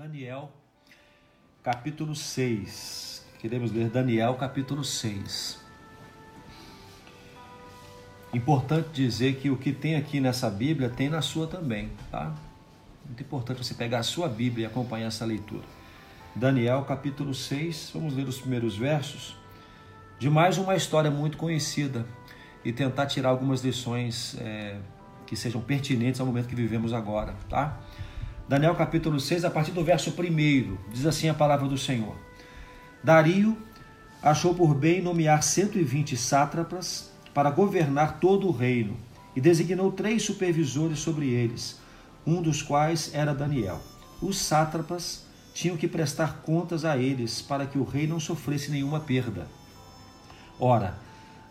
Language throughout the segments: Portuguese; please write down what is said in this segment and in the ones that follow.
Daniel, capítulo 6. Queremos ler Daniel, capítulo 6. Importante dizer que o que tem aqui nessa Bíblia tem na sua também, tá? Muito importante você pegar a sua Bíblia e acompanhar essa leitura. Daniel, capítulo 6, vamos ler os primeiros versos de mais uma história muito conhecida e tentar tirar algumas lições é, que sejam pertinentes ao momento que vivemos agora, tá? Daniel capítulo 6, a partir do verso 1, diz assim a palavra do Senhor. Dario achou por bem nomear 120 sátrapas para governar todo o reino e designou três supervisores sobre eles, um dos quais era Daniel. Os sátrapas tinham que prestar contas a eles para que o rei não sofresse nenhuma perda. Ora,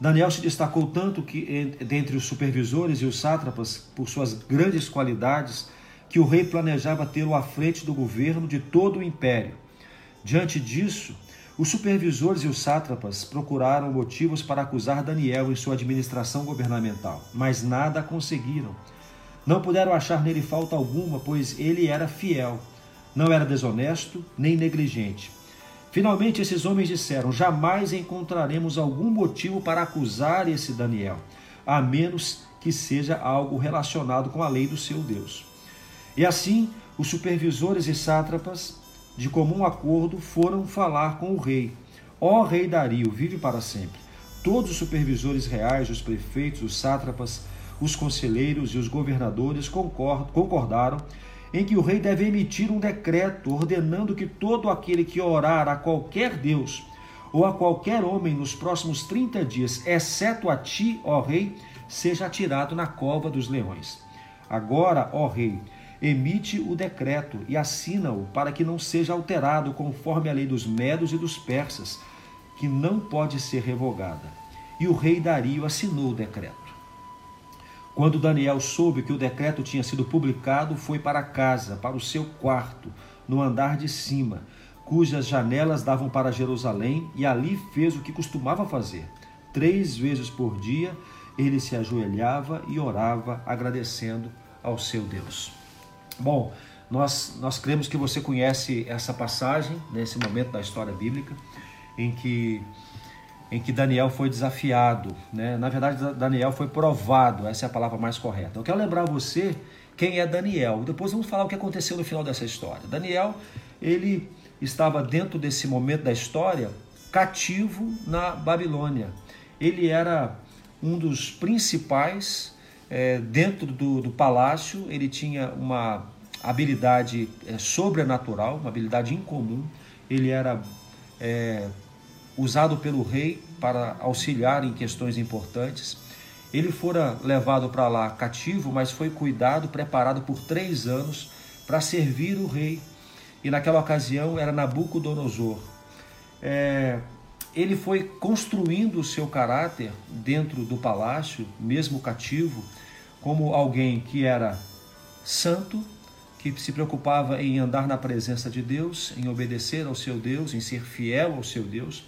Daniel se destacou tanto que dentre os supervisores e os sátrapas por suas grandes qualidades que o rei planejava tê-lo à frente do governo de todo o império. Diante disso, os supervisores e os sátrapas procuraram motivos para acusar Daniel em sua administração governamental, mas nada conseguiram. Não puderam achar nele falta alguma, pois ele era fiel, não era desonesto nem negligente. Finalmente, esses homens disseram: Jamais encontraremos algum motivo para acusar esse Daniel, a menos que seja algo relacionado com a lei do seu Deus. E assim, os supervisores e sátrapas, de comum acordo, foram falar com o rei. Ó rei Dario, vive para sempre. Todos os supervisores reais, os prefeitos, os sátrapas, os conselheiros e os governadores concordaram em que o rei deve emitir um decreto ordenando que todo aquele que orar a qualquer Deus ou a qualquer homem nos próximos 30 dias, exceto a ti, ó rei, seja atirado na cova dos leões. Agora, ó rei, emite o decreto e assina-o para que não seja alterado conforme a lei dos medos e dos persas, que não pode ser revogada. E o rei Dario assinou o decreto. Quando Daniel soube que o decreto tinha sido publicado, foi para casa, para o seu quarto, no andar de cima, cujas janelas davam para Jerusalém, e ali fez o que costumava fazer. Três vezes por dia ele se ajoelhava e orava, agradecendo ao seu Deus. Bom, nós, nós cremos que você conhece essa passagem, nesse momento da história bíblica, em que, em que Daniel foi desafiado. Né? Na verdade, Daniel foi provado, essa é a palavra mais correta. Eu quero lembrar você quem é Daniel. Depois vamos falar o que aconteceu no final dessa história. Daniel, ele estava dentro desse momento da história cativo na Babilônia. Ele era um dos principais é, dentro do, do, palácio, ele tinha uma habilidade é, sobrenatural, uma habilidade incomum. Ele era é, usado pelo rei para auxiliar em questões importantes. Ele fora levado para lá cativo, mas foi cuidado, preparado por três anos para servir o rei. E naquela ocasião era Nabucodonosor. É, ele foi construindo o seu caráter dentro do palácio, mesmo cativo, como alguém que era santo, que se preocupava em andar na presença de Deus, em obedecer ao seu Deus, em ser fiel ao seu Deus.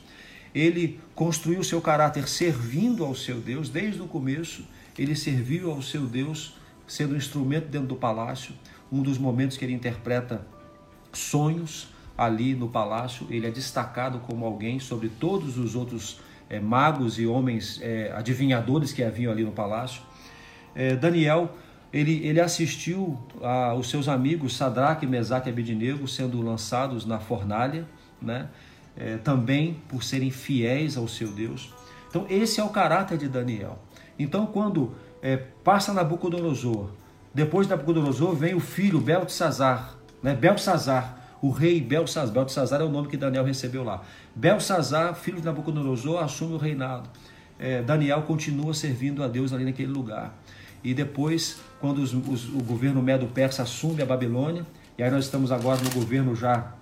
Ele construiu o seu caráter servindo ao seu Deus desde o começo. Ele serviu ao seu Deus, sendo um instrumento dentro do palácio. Um dos momentos que ele interpreta sonhos ali no palácio, ele é destacado como alguém sobre todos os outros é, magos e homens é, adivinhadores que haviam ali no palácio é, Daniel ele, ele assistiu a, os seus amigos Sadraque, Mesaque e Abednego sendo lançados na fornalha, né? Também por serem fiéis ao seu Deus. Então esse é o caráter de Daniel. Então quando é, passa Nabucodonosor, depois de Nabucodonosor vem o filho Beltesazar, né? Belsazar, o rei Belsazar. Belsazar é o nome que Daniel recebeu lá. Belsazar, filho de Nabucodonosor, assume o reinado. É, Daniel continua servindo a Deus ali naquele lugar. E depois, quando os, os, o governo Medo-Persa assume a Babilônia, e aí nós estamos agora no governo já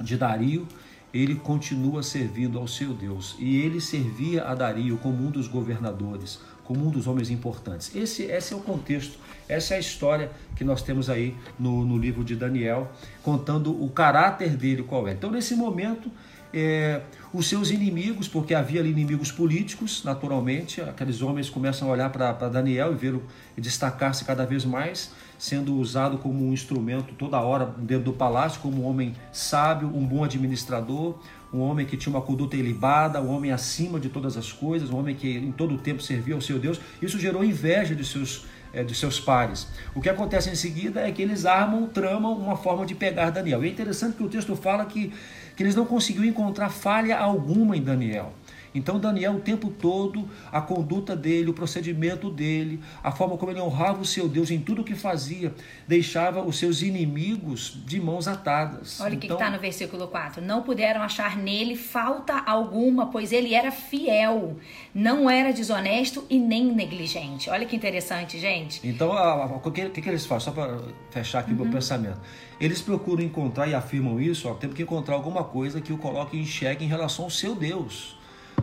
de Dario, ele continua servindo ao seu Deus. E ele servia a Dario como um dos governadores, como um dos homens importantes. Esse, esse é o contexto, essa é a história que nós temos aí no, no livro de Daniel, contando o caráter dele qual é. Então, nesse momento, é, os seus inimigos, porque havia ali inimigos políticos, naturalmente, aqueles homens começam a olhar para Daniel e ver destacar-se cada vez mais, sendo usado como um instrumento toda hora dentro do palácio, como um homem sábio, um bom administrador, um homem que tinha uma conduta ilibada, um homem acima de todas as coisas, um homem que em todo o tempo servia ao seu Deus. Isso gerou inveja de seus, é, de seus pares. O que acontece em seguida é que eles armam, tramam uma forma de pegar Daniel. E é interessante que o texto fala que, que eles não conseguiram encontrar falha alguma em Daniel. Então, Daniel, o tempo todo, a conduta dele, o procedimento dele, a forma como ele honrava o seu Deus em tudo o que fazia, deixava os seus inimigos de mãos atadas. Olha o então, que está no versículo 4. Não puderam achar nele falta alguma, pois ele era fiel, não era desonesto e nem negligente. Olha que interessante, gente. Então, o que, que, eles fazem? Só para fechar aqui o uhum. meu pensamento. Eles procuram encontrar e afirmam isso, ó, temos que encontrar alguma coisa que o coloque em xeque em relação ao seu Deus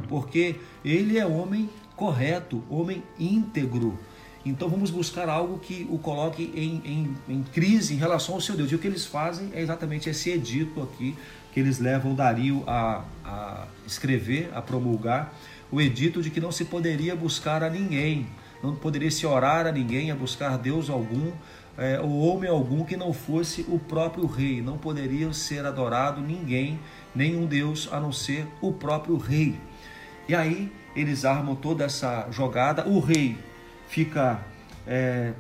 porque ele é homem correto, homem íntegro. Então vamos buscar algo que o coloque em, em, em, crise em relação ao seu Deus. E o que eles fazem é exatamente esse edito aqui, que eles levam Dario a, a escrever, a promulgar, o edito de que não se poderia buscar a ninguém, não poderia se orar a ninguém, a buscar Deus algum, é, ou homem algum que não fosse o próprio rei. Não poderia ser adorado ninguém, nenhum Deus, a não ser o próprio rei. E aí eles armam toda essa jogada. O rei fica é,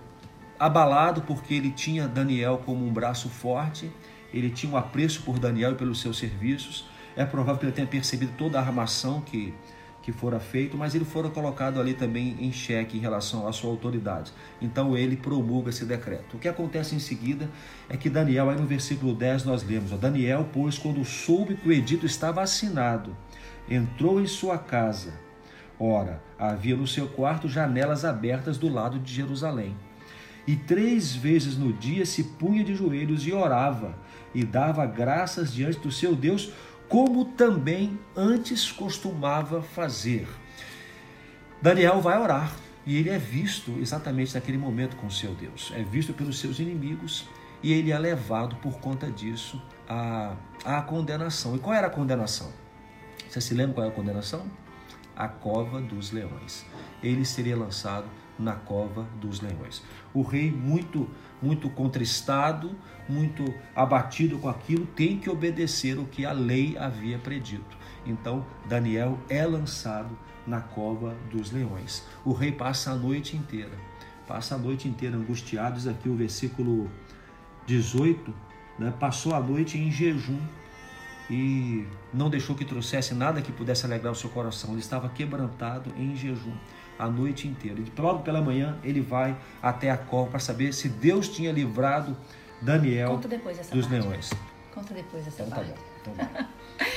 abalado porque ele tinha Daniel como um braço forte, ele tinha um apreço por Daniel e pelos seus serviços. É provável que ele tenha percebido toda a armação que, que fora feito, mas ele fora colocado ali também em xeque em relação à sua autoridade. Então ele promulga esse decreto. O que acontece em seguida é que Daniel, aí no versículo 10 nós lemos, ó, Daniel, pois quando soube que o edito estava assinado, entrou em sua casa. Ora, havia no seu quarto janelas abertas do lado de Jerusalém. E três vezes no dia se punha de joelhos e orava, e dava graças diante do seu Deus, como também antes costumava fazer. Daniel vai orar, e ele é visto exatamente naquele momento com seu Deus. É visto pelos seus inimigos, e ele é levado por conta disso à, à condenação. E qual era a condenação? Você se lembra qual é a condenação? A cova dos leões. Ele seria lançado na cova dos leões. O rei, muito, muito contristado, muito abatido com aquilo, tem que obedecer o que a lei havia predito. Então, Daniel é lançado na cova dos leões. O rei passa a noite inteira, passa a noite inteira angustiado. Diz aqui o versículo 18, né? passou a noite em jejum e não deixou que trouxesse nada que pudesse alegrar o seu coração. Ele estava quebrantado em jejum a noite inteira. E logo pela manhã ele vai até a cova para saber se Deus tinha livrado Daniel dos leões. Conta depois essa então, parte. Tá bom, então tá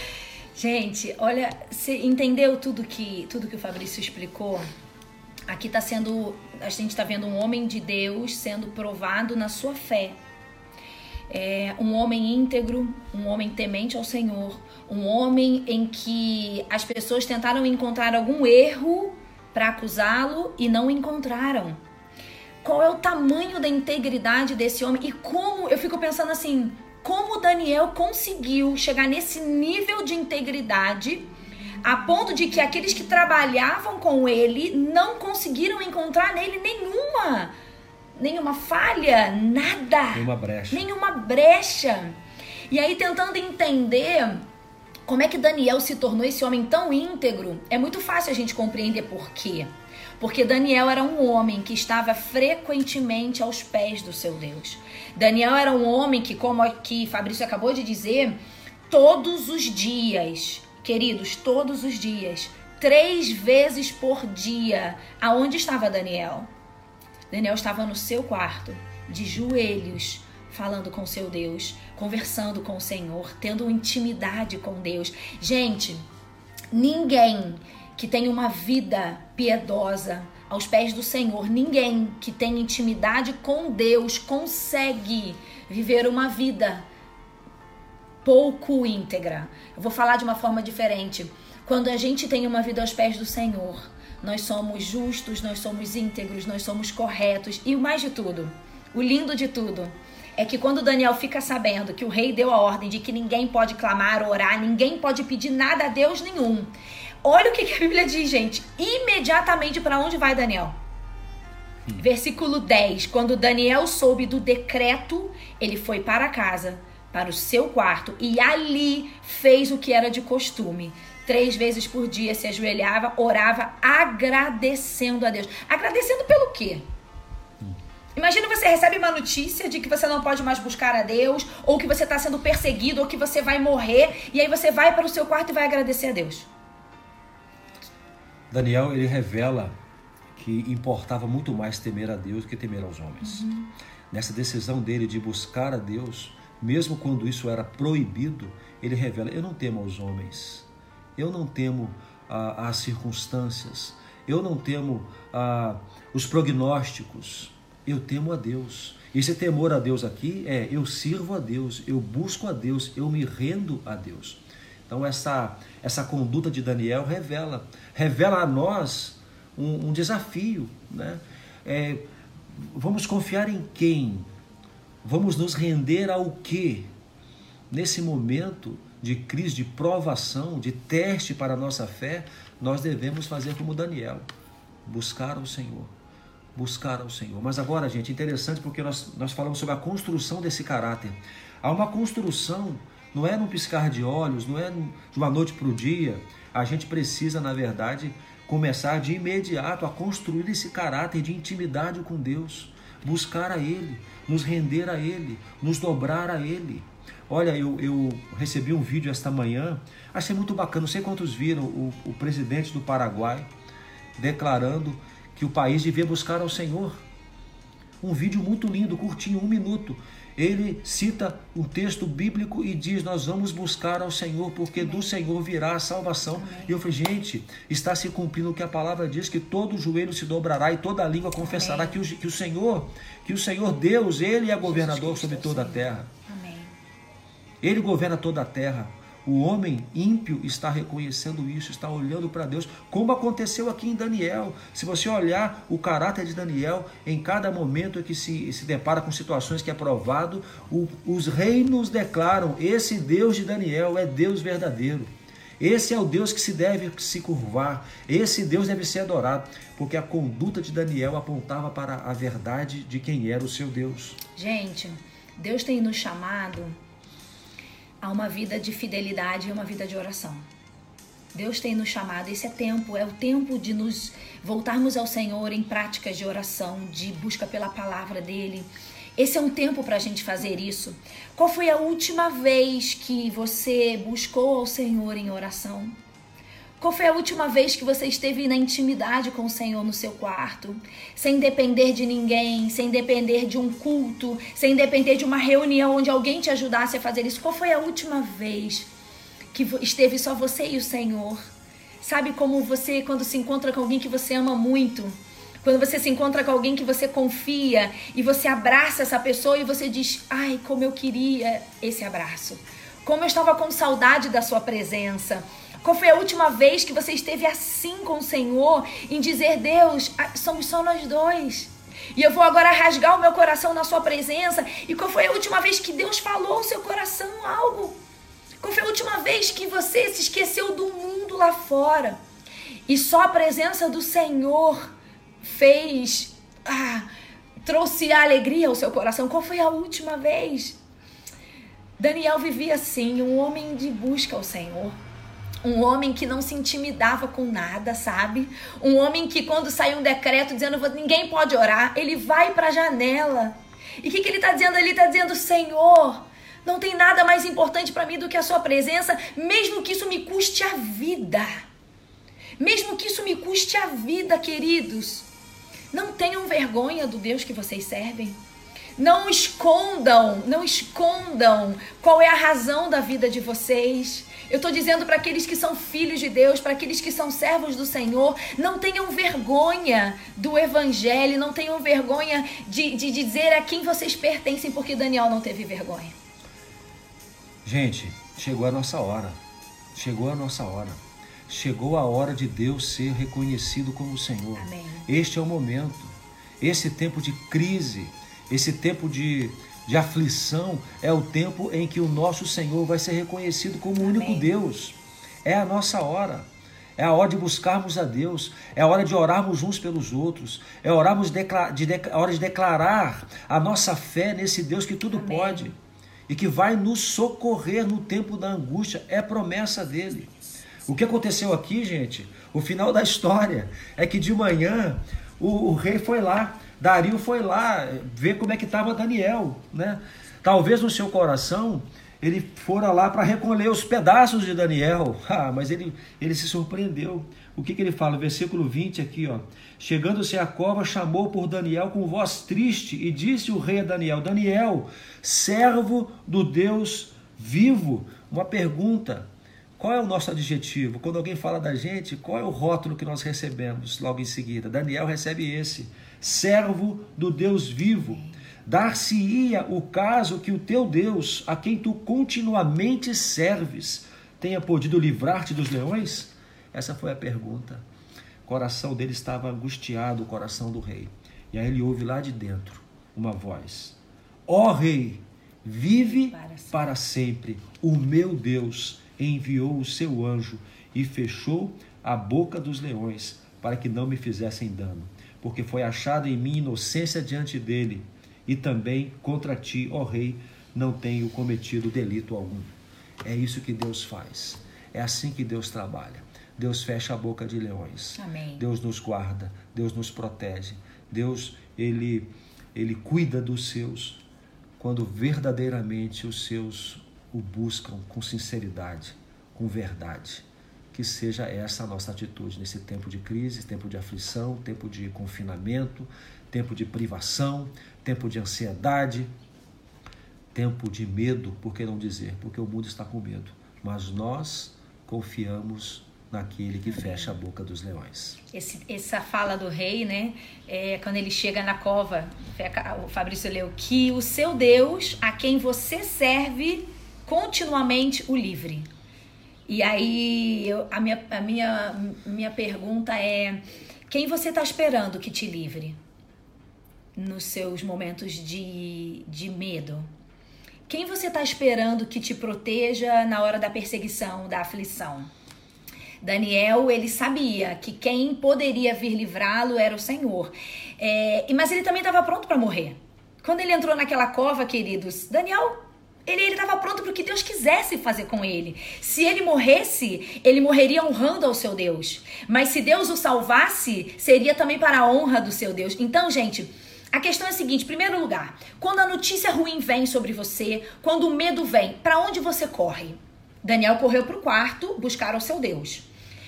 Gente, olha, você entendeu tudo que tudo que o Fabrício explicou? Aqui está sendo, a gente está vendo um homem de Deus sendo provado na sua fé é, um homem íntegro, um homem temente ao Senhor, um homem em que as pessoas tentaram encontrar algum erro para acusá-lo e não encontraram. Qual é o tamanho da integridade desse homem e como eu fico pensando assim, como Daniel conseguiu chegar nesse nível de integridade a ponto de que aqueles que trabalhavam com ele não conseguiram encontrar nele nenhuma nenhuma falha, nada. Nenhuma brecha. Nenhuma brecha. E aí, tentando entender como é que Daniel se tornou esse homem tão íntegro, é muito fácil a gente compreender por quê. Porque Daniel era um homem que estava frequentemente aos pés do seu Deus. Daniel era um homem que, como aqui Fabrício acabou de dizer, todos os dias, queridos, todos os dias, três vezes por dia, aonde estava Daniel? Daniel estava no seu quarto, de joelhos, falando com seu Deus, conversando com o Senhor, tendo intimidade com Deus. Gente, ninguém que tem uma vida piedosa aos pés do Senhor, ninguém que tem intimidade com Deus consegue viver uma vida pouco íntegra. Eu vou falar de uma forma diferente. Quando a gente tem uma vida aos pés do Senhor, nós somos justos, nós somos íntegros, nós somos corretos e o mais de tudo, o lindo de tudo, é que quando Daniel fica sabendo que o rei deu a ordem de que ninguém pode clamar, orar, ninguém pode pedir nada a Deus nenhum. Olha o que, a Bíblia diz, gente. Imediatamente para onde vai Daniel? Hum. Versículo 10. Quando Daniel soube do decreto, ele foi para casa, para o seu quarto, e ali fez o que era de costume. Três vezes por dia se ajoelhava, orava, agradecendo a Deus. Agradecendo pelo quê? Imagina você recebe uma notícia de que você não pode mais buscar a Deus, ou que você está sendo perseguido, ou que você vai morrer, e aí você vai para o seu quarto e vai agradecer a Deus. Daniel, ele revela que importava muito mais temer a Deus do que temer aos homens. Uhum. Nessa decisão dele de buscar a Deus, mesmo quando isso era proibido, ele revela: Eu não temo aos homens, eu não temo ah, as circunstâncias, eu não temo ah, os prognósticos, eu temo a Deus. Esse temor a Deus aqui é eu sirvo a Deus, eu busco a Deus, eu me rendo a Deus. Então essa essa conduta de Daniel revela revela a nós um, um desafio, né? É, vamos confiar em quem? Vamos nos render ao que? Nesse momento de crise, de provação, de teste para a nossa fé, nós devemos fazer como Daniel, buscar o Senhor buscar ao Senhor. Mas agora, gente, interessante porque nós, nós falamos sobre a construção desse caráter. Há uma construção, não é num piscar de olhos, não é de uma noite para o dia. A gente precisa, na verdade, começar de imediato a construir esse caráter de intimidade com Deus, buscar a Ele, nos render a Ele, nos dobrar a Ele. Olha, eu, eu recebi um vídeo esta manhã, achei muito bacana, não sei quantos viram, o, o presidente do Paraguai declarando que o país devia buscar ao Senhor. Um vídeo muito lindo, curtinho, um minuto. Ele cita um texto bíblico e diz: Nós vamos buscar ao Senhor, porque do Senhor virá a salvação. E eu falei: Gente, está se cumprindo o que a palavra diz: que todo joelho se dobrará e toda língua confessará que o, que o Senhor, que o Senhor Deus, Ele é governador sobre toda a terra. Ele governa toda a terra. O homem ímpio está reconhecendo isso, está olhando para Deus, como aconteceu aqui em Daniel. Se você olhar o caráter de Daniel, em cada momento que se, se depara com situações que é provado, o, os reinos declaram: esse Deus de Daniel é Deus verdadeiro. Esse é o Deus que se deve se curvar, esse Deus deve ser adorado, porque a conduta de Daniel apontava para a verdade de quem era o seu Deus. Gente, Deus tem nos chamado a uma vida de fidelidade e uma vida de oração. Deus tem nos chamado, esse é tempo, é o tempo de nos voltarmos ao Senhor em práticas de oração, de busca pela palavra dele. Esse é um tempo para a gente fazer isso. Qual foi a última vez que você buscou ao Senhor em oração? Qual foi a última vez que você esteve na intimidade com o Senhor no seu quarto? Sem depender de ninguém, sem depender de um culto, sem depender de uma reunião onde alguém te ajudasse a fazer isso. Qual foi a última vez que esteve só você e o Senhor? Sabe como você, quando se encontra com alguém que você ama muito, quando você se encontra com alguém que você confia e você abraça essa pessoa e você diz: Ai, como eu queria esse abraço. Como eu estava com saudade da sua presença. Qual foi a última vez que você esteve assim com o Senhor em dizer: Deus, somos só nós dois? E eu vou agora rasgar o meu coração na sua presença. E qual foi a última vez que Deus falou ao seu coração algo? Qual foi a última vez que você se esqueceu do mundo lá fora? E só a presença do Senhor fez. Ah, trouxe a alegria ao seu coração. Qual foi a última vez? Daniel vivia assim, um homem de busca ao Senhor. Um homem que não se intimidava com nada, sabe? Um homem que, quando sai um decreto dizendo ninguém pode orar, ele vai para a janela. E o que, que ele está dizendo ali? Está dizendo: Senhor, não tem nada mais importante para mim do que a Sua presença, mesmo que isso me custe a vida. Mesmo que isso me custe a vida, queridos. Não tenham vergonha do Deus que vocês servem. Não escondam, não escondam qual é a razão da vida de vocês. Eu estou dizendo para aqueles que são filhos de Deus, para aqueles que são servos do Senhor, não tenham vergonha do Evangelho, não tenham vergonha de, de dizer a quem vocês pertencem, porque Daniel não teve vergonha. Gente, chegou a nossa hora. Chegou a nossa hora. Chegou a hora de Deus ser reconhecido como Senhor. Amém. Este é o momento. Esse tempo de crise, esse tempo de de aflição, é o tempo em que o nosso Senhor vai ser reconhecido como o único Deus. É a nossa hora. É a hora de buscarmos a Deus, é a hora de orarmos uns pelos outros, é orarmos de, de, a hora de declarar a nossa fé nesse Deus que tudo Amém. pode e que vai nos socorrer no tempo da angústia. É promessa dele. O que aconteceu aqui, gente, o final da história é que de manhã o, o rei foi lá, Dario foi lá ver como é que estava Daniel, né? Talvez no seu coração ele fora lá para recolher os pedaços de Daniel, ah, mas ele, ele se surpreendeu. O que, que ele fala? Versículo 20 aqui, ó. Chegando-se à cova, chamou por Daniel com voz triste e disse o rei a Daniel: Daniel, servo do Deus vivo. Uma pergunta: qual é o nosso adjetivo? Quando alguém fala da gente, qual é o rótulo que nós recebemos logo em seguida? Daniel recebe esse: servo do Deus vivo. Dar-se-ia o caso que o teu Deus, a quem tu continuamente serves, tenha podido livrar-te dos leões? Essa foi a pergunta. O coração dele estava angustiado, o coração do rei. E aí ele ouve lá de dentro uma voz: Ó oh, rei, vive para sempre. para sempre. O meu Deus enviou o seu anjo e fechou a boca dos leões para que não me fizessem dano, porque foi achada em mim inocência diante dele e também contra ti, ó rei, não tenho cometido delito algum. É isso que Deus faz. É assim que Deus trabalha. Deus fecha a boca de leões. Amém. Deus nos guarda, Deus nos protege. Deus, ele ele cuida dos seus quando verdadeiramente os seus o buscam com sinceridade, com verdade. Que seja essa a nossa atitude nesse tempo de crise, tempo de aflição, tempo de confinamento, tempo de privação, tempo de ansiedade, tempo de medo, por que não dizer? Porque o mundo está com medo. Mas nós confiamos naquele que fecha a boca dos leões. Esse, essa fala do rei, né? É, quando ele chega na cova, o Fabrício leu que o seu Deus, a quem você serve, continuamente o livre. E aí eu, a, minha, a minha, minha pergunta é: quem você está esperando que te livre? nos seus momentos de, de medo? Quem você está esperando que te proteja na hora da perseguição, da aflição? Daniel, ele sabia que quem poderia vir livrá-lo era o Senhor. É, mas ele também estava pronto para morrer. Quando ele entrou naquela cova, queridos, Daniel ele estava pronto para o que Deus quisesse fazer com ele. Se ele morresse, ele morreria honrando ao seu Deus. Mas se Deus o salvasse, seria também para a honra do seu Deus. Então, gente, a questão é a seguinte: primeiro lugar, quando a notícia ruim vem sobre você, quando o medo vem, para onde você corre? Daniel correu para o quarto buscar o seu Deus.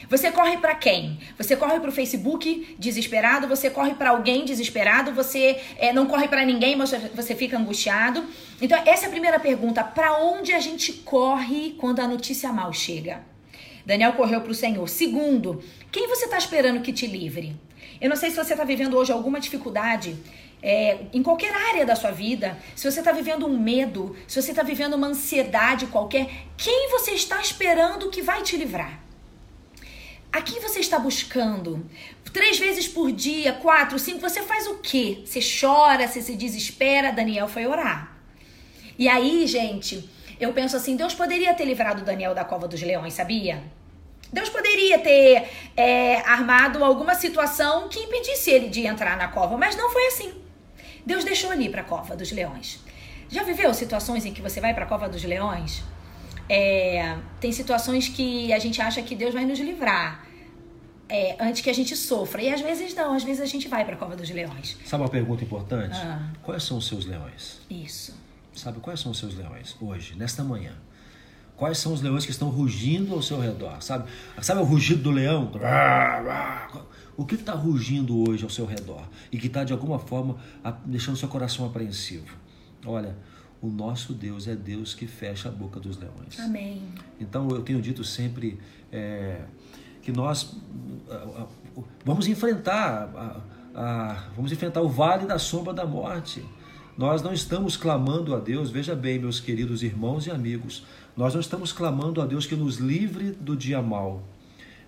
Você corre para quem? Você corre para o Facebook desesperado, você corre para alguém desesperado, você é, não corre para ninguém, mas você fica angustiado. Então, essa é a primeira pergunta: para onde a gente corre quando a notícia mal chega? Daniel correu para o Senhor. Segundo, quem você está esperando que te livre? Eu não sei se você está vivendo hoje alguma dificuldade é, em qualquer área da sua vida, se você está vivendo um medo, se você está vivendo uma ansiedade qualquer, quem você está esperando que vai te livrar? A quem você está buscando? Três vezes por dia, quatro, cinco, você faz o quê? Você chora, você se desespera? Daniel foi orar. E aí, gente, eu penso assim: Deus poderia ter livrado Daniel da cova dos leões, sabia? Deus poderia ter é, armado alguma situação que impedisse ele de entrar na cova, mas não foi assim. Deus deixou ali para a cova dos leões. Já viveu situações em que você vai para a cova dos leões? É, tem situações que a gente acha que Deus vai nos livrar é, antes que a gente sofra. E às vezes não, às vezes a gente vai para a cova dos leões. Sabe uma pergunta importante? Ah. Quais são os seus leões? Isso. Sabe quais são os seus leões hoje, nesta manhã? Quais são os leões que estão rugindo ao seu redor? Sabe, sabe o rugido do leão? O que está rugindo hoje ao seu redor e que está de alguma forma deixando seu coração apreensivo? Olha, o nosso Deus é Deus que fecha a boca dos leões. Amém. Então eu tenho dito sempre é, que nós vamos enfrentar a, a, vamos enfrentar o vale da sombra da morte. Nós não estamos clamando a Deus, veja bem, meus queridos irmãos e amigos, nós não estamos clamando a Deus que nos livre do dia mal,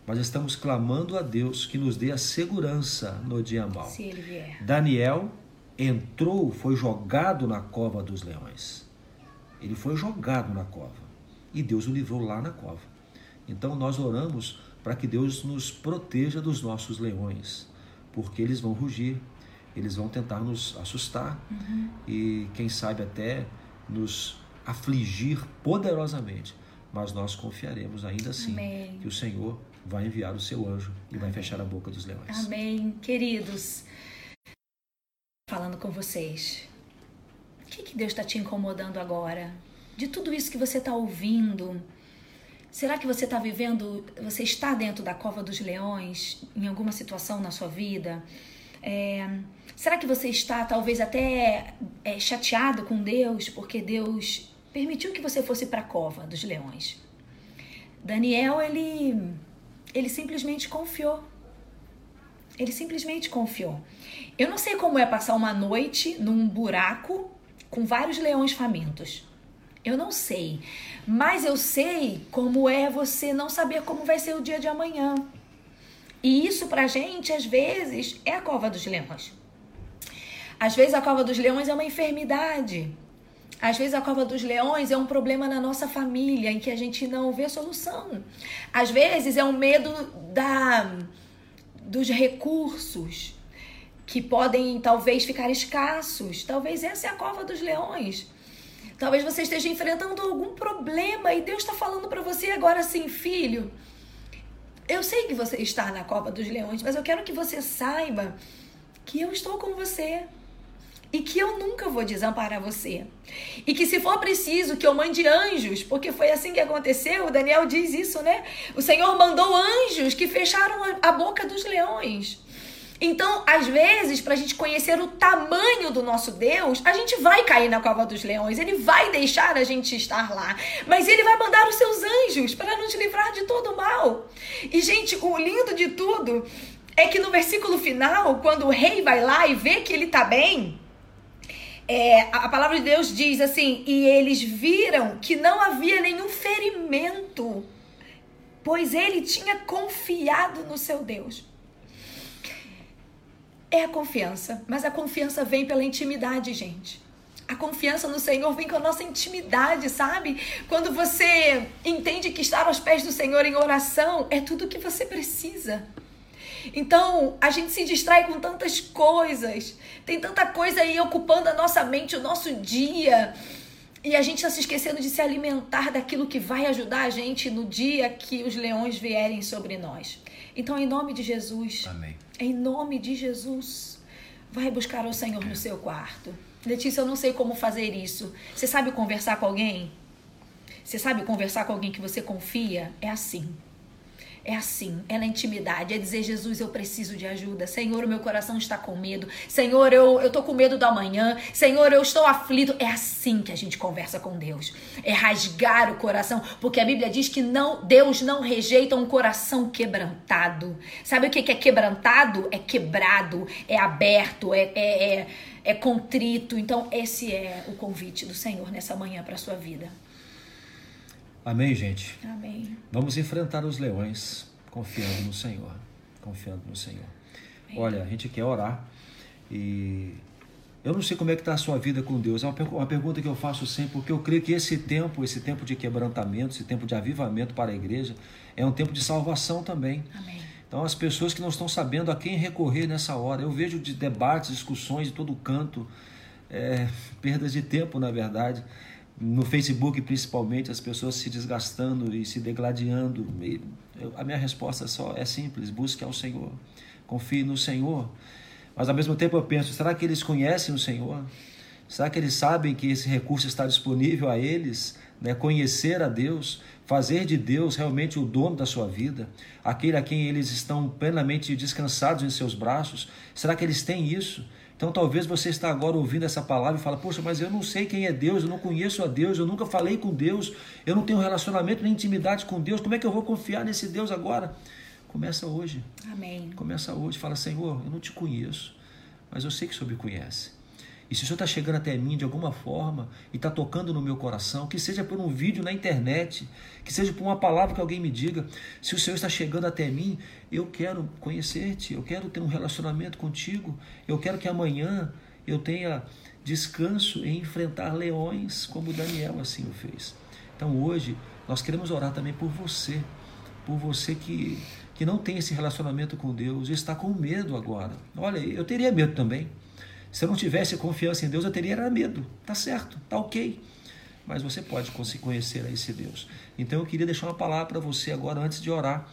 mas estamos clamando a Deus que nos dê a segurança no dia mal. Se ele vier. Daniel entrou, foi jogado na cova dos leões. Ele foi jogado na cova. E Deus o livrou lá na cova. Então nós oramos para que Deus nos proteja dos nossos leões, porque eles vão rugir, eles vão tentar nos assustar uhum. e, quem sabe, até nos afligir poderosamente. Mas nós confiaremos ainda assim Amém. que o Senhor vai enviar o seu anjo e vai fechar a boca dos leões. Amém. Queridos, falando com vocês, o que, que Deus está te incomodando agora? De tudo isso que você está ouvindo, Será que você está vivendo, você está dentro da cova dos leões em alguma situação na sua vida? É, será que você está talvez até é, chateado com Deus porque Deus permitiu que você fosse para a cova dos leões? Daniel, ele, ele simplesmente confiou. Ele simplesmente confiou. Eu não sei como é passar uma noite num buraco com vários leões famintos. Eu não sei. Mas eu sei como é você não saber como vai ser o dia de amanhã. E isso pra gente, às vezes, é a cova dos leões. Às vezes a cova dos leões é uma enfermidade. Às vezes a cova dos leões é um problema na nossa família em que a gente não vê solução. Às vezes é um medo da dos recursos que podem talvez ficar escassos. Talvez essa é a cova dos leões. Talvez você esteja enfrentando algum problema e Deus está falando para você agora assim, filho. Eu sei que você está na cova dos leões, mas eu quero que você saiba que eu estou com você e que eu nunca vou desamparar você. E que se for preciso que eu mande anjos, porque foi assim que aconteceu, o Daniel diz isso, né? O Senhor mandou anjos que fecharam a boca dos leões. Então, às vezes, para a gente conhecer o tamanho do nosso Deus, a gente vai cair na cova dos leões, ele vai deixar a gente estar lá, mas ele vai mandar os seus anjos para nos livrar de todo o mal. E, gente, o lindo de tudo é que no versículo final, quando o rei vai lá e vê que ele está bem, é, a palavra de Deus diz assim: e eles viram que não havia nenhum ferimento, pois ele tinha confiado no seu Deus é a confiança, mas a confiança vem pela intimidade, gente. A confiança no Senhor vem com a nossa intimidade, sabe? Quando você entende que estar aos pés do Senhor em oração é tudo o que você precisa. Então, a gente se distrai com tantas coisas, tem tanta coisa aí ocupando a nossa mente, o nosso dia. E a gente está se esquecendo de se alimentar daquilo que vai ajudar a gente no dia que os leões vierem sobre nós. Então, em nome de Jesus. Amém. Em nome de Jesus. Vai buscar o Senhor no seu quarto. Letícia, eu não sei como fazer isso. Você sabe conversar com alguém? Você sabe conversar com alguém que você confia? É assim. É assim, é na intimidade, é dizer, Jesus, eu preciso de ajuda. Senhor, o meu coração está com medo. Senhor, eu, eu tô com medo do amanhã. Senhor, eu estou aflito. É assim que a gente conversa com Deus. É rasgar o coração, porque a Bíblia diz que não, Deus não rejeita um coração quebrantado. Sabe o que é quebrantado? É quebrado, é aberto, é, é, é, é contrito. Então, esse é o convite do Senhor nessa manhã para sua vida. Amém, gente? Amém. Vamos enfrentar os leões confiando no Senhor. Confiando no Senhor. Amém. Olha, a gente quer orar e eu não sei como é que está a sua vida com Deus. É uma pergunta que eu faço sempre, porque eu creio que esse tempo, esse tempo de quebrantamento, esse tempo de avivamento para a igreja, é um tempo de salvação também. Amém. Então, as pessoas que não estão sabendo a quem recorrer nessa hora, eu vejo de debates, discussões de todo canto, é, perdas de tempo, na verdade no Facebook principalmente, as pessoas se desgastando e se degladiando. Eu, a minha resposta só é simples: busque ao Senhor, confie no Senhor. Mas ao mesmo tempo eu penso: será que eles conhecem o Senhor? Será que eles sabem que esse recurso está disponível a eles? Né? Conhecer a Deus, fazer de Deus realmente o dono da sua vida, aquele a quem eles estão plenamente descansados em seus braços. Será que eles têm isso? Então talvez você está agora ouvindo essa palavra e fala: "Poxa, mas eu não sei quem é Deus, eu não conheço a Deus, eu nunca falei com Deus, eu não tenho relacionamento nem intimidade com Deus. Como é que eu vou confiar nesse Deus agora?" Começa hoje. Amém. Começa hoje, fala: "Senhor, eu não te conheço, mas eu sei que o Senhor me conhece. E se o Senhor está chegando até mim de alguma forma e está tocando no meu coração, que seja por um vídeo na internet, que seja por uma palavra que alguém me diga, se o Senhor está chegando até mim, eu quero conhecer-te, eu quero ter um relacionamento contigo, eu quero que amanhã eu tenha descanso em enfrentar leões, como Daniel assim o fez. Então hoje nós queremos orar também por você, por você que, que não tem esse relacionamento com Deus e está com medo agora. Olha, eu teria medo também. Se eu não tivesse confiança em Deus, eu teria medo. Tá certo, tá ok. Mas você pode conhecer a esse Deus. Então eu queria deixar uma palavra para você agora antes de orar.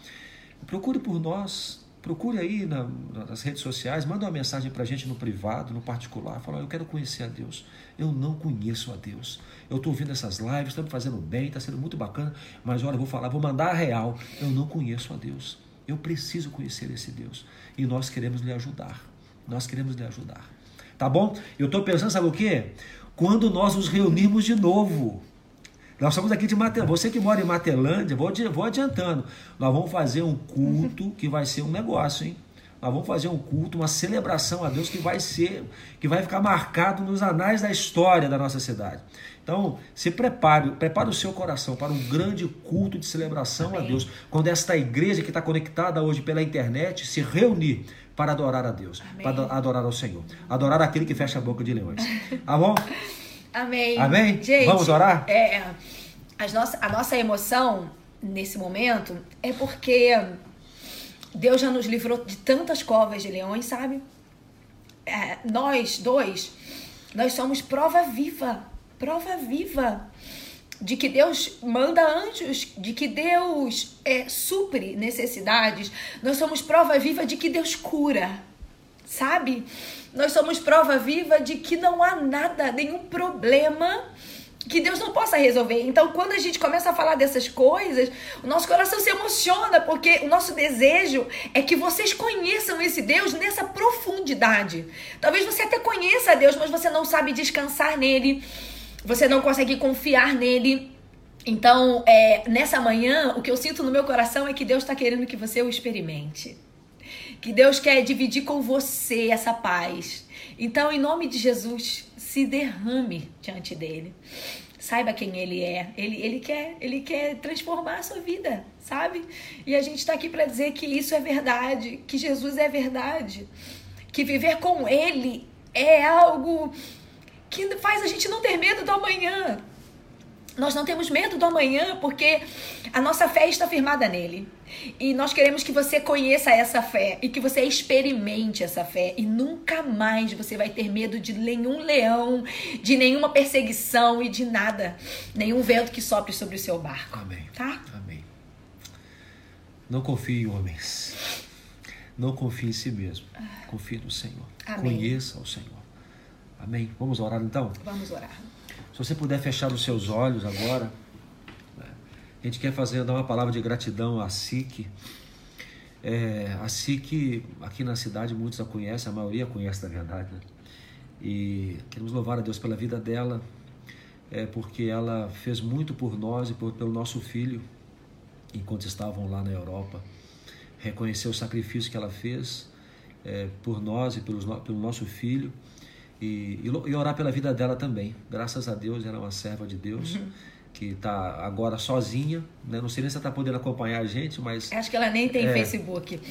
Procure por nós, procure aí na, nas redes sociais, manda uma mensagem para a gente no privado, no particular, fala, eu quero conhecer a Deus. Eu não conheço a Deus. Eu estou ouvindo essas lives, me fazendo bem, está sendo muito bacana, mas olha, eu vou falar, vou mandar a real. Eu não conheço a Deus. Eu preciso conhecer esse Deus. E nós queremos lhe ajudar. Nós queremos lhe ajudar. Tá bom? Eu estou pensando, sabe o quê? Quando nós nos reunirmos de novo. Nós estamos aqui de Matelândia. Você que mora em Matelândia, vou, vou adiantando. Nós vamos fazer um culto que vai ser um negócio, hein? Nós vamos fazer um culto, uma celebração a Deus que vai ser, que vai ficar marcado nos anais da história da nossa cidade. Então, se prepare, prepare o seu coração para um grande culto de celebração Amém. a Deus. Quando esta igreja que está conectada hoje pela internet se reunir para adorar a Deus, Amém. para adorar ao Senhor, adorar aquele que fecha a boca de leões. Tá bom? Amém. Amém? Gente, Vamos orar? É, as nossa, a nossa emoção nesse momento é porque Deus já nos livrou de tantas covas de leões, sabe? É, nós dois, nós somos prova viva, prova viva de que Deus manda anjos, de que Deus é, supre necessidades. Nós somos prova viva de que Deus cura, sabe? Nós somos prova viva de que não há nada, nenhum problema que Deus não possa resolver. Então, quando a gente começa a falar dessas coisas, o nosso coração se emociona, porque o nosso desejo é que vocês conheçam esse Deus nessa profundidade. Talvez você até conheça Deus, mas você não sabe descansar nele você não consegue confiar nele. Então, é, nessa manhã, o que eu sinto no meu coração é que Deus está querendo que você o experimente. Que Deus quer dividir com você essa paz. Então, em nome de Jesus, se derrame diante dele. Saiba quem ele é. Ele, ele, quer, ele quer transformar a sua vida, sabe? E a gente está aqui para dizer que isso é verdade, que Jesus é verdade, que viver com ele é algo que faz a gente não ter medo do amanhã. Nós não temos medo do amanhã porque a nossa fé está firmada nele. E nós queremos que você conheça essa fé e que você experimente essa fé. E nunca mais você vai ter medo de nenhum leão, de nenhuma perseguição e de nada. Nenhum vento que sopre sobre o seu barco. Amém. Tá? Amém. Não confie em homens. Não confie em si mesmo. Confie no Senhor. Amém. Conheça o Senhor. Amém. Vamos orar então? Vamos orar. Se você puder fechar os seus olhos agora, né? a gente quer fazer dar uma palavra de gratidão à SIC. É, a SIC, aqui na cidade, muitos a conhecem, a maioria conhece na verdade. Né? E queremos louvar a Deus pela vida dela, é, porque ela fez muito por nós e por, pelo nosso filho, enquanto estavam lá na Europa. Reconhecer o sacrifício que ela fez é, por nós e pelos, pelo nosso filho e, e, orar pela vida dela também. Graças a Deus, ela é uma serva de Deus. Uhum. Que está agora sozinha, né? não sei nem se ela está podendo acompanhar a gente, mas. Acho que ela nem tem é, Facebook.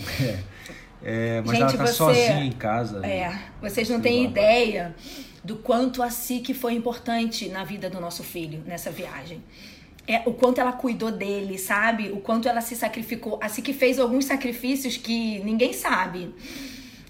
É, é mas gente, ela está sozinha em casa. É, vocês não têm ideia do quanto a SIC foi importante na vida do nosso filho nessa viagem. É, o quanto ela cuidou dele, sabe? O quanto ela se sacrificou. A SIC fez alguns sacrifícios que ninguém sabe.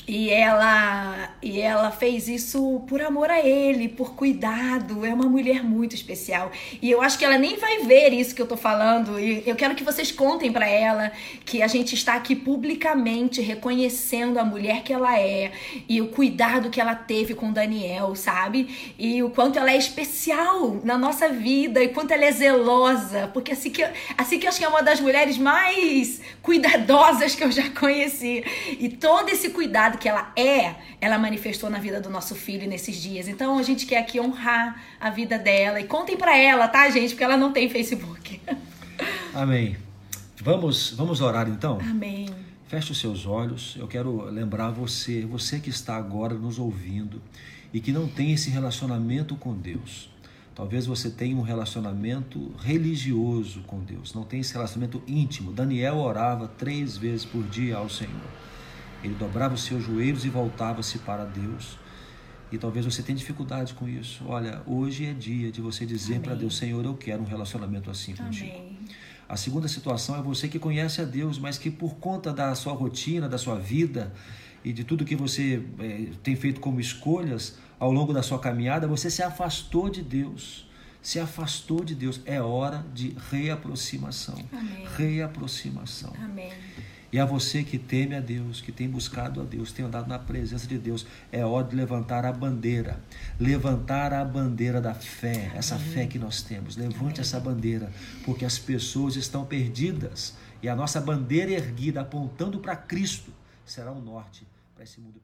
E ela, e ela fez isso por amor a ele, por cuidado. É uma mulher muito especial. E eu acho que ela nem vai ver isso que eu tô falando. E eu quero que vocês contem para ela que a gente está aqui publicamente reconhecendo a mulher que ela é e o cuidado que ela teve com Daniel, sabe? E o quanto ela é especial na nossa vida e quanto ela é zelosa. Porque assim que, assim que eu acho que é uma das mulheres mais cuidadosas que eu já conheci. E todo esse cuidado que ela é, ela manifestou na vida do nosso filho nesses dias. Então a gente quer aqui honrar a vida dela e contem para ela, tá, gente? Porque ela não tem Facebook. Amém. Vamos, vamos orar então? Amém. Feche os seus olhos. Eu quero lembrar você, você que está agora nos ouvindo e que não tem esse relacionamento com Deus. Talvez você tenha um relacionamento religioso com Deus, não tem esse relacionamento íntimo. Daniel orava três vezes por dia ao Senhor. Ele dobrava os seus joelhos e voltava-se para Deus. E talvez você tenha dificuldade com isso. Olha, hoje é dia de você dizer para Deus, Senhor, eu quero um relacionamento assim contigo. Amém. A segunda situação é você que conhece a Deus, mas que por conta da sua rotina, da sua vida e de tudo que você é, tem feito como escolhas ao longo da sua caminhada, você se afastou de Deus. Se afastou de Deus. É hora de reaproximação. Amém. Reaproximação. Amém. E a você que teme a Deus, que tem buscado a Deus, tem andado na presença de Deus, é hora de levantar a bandeira. Levantar a bandeira da fé, essa fé que nós temos. Levante essa bandeira, porque as pessoas estão perdidas. E a nossa bandeira erguida, apontando para Cristo, será o norte para esse mundo.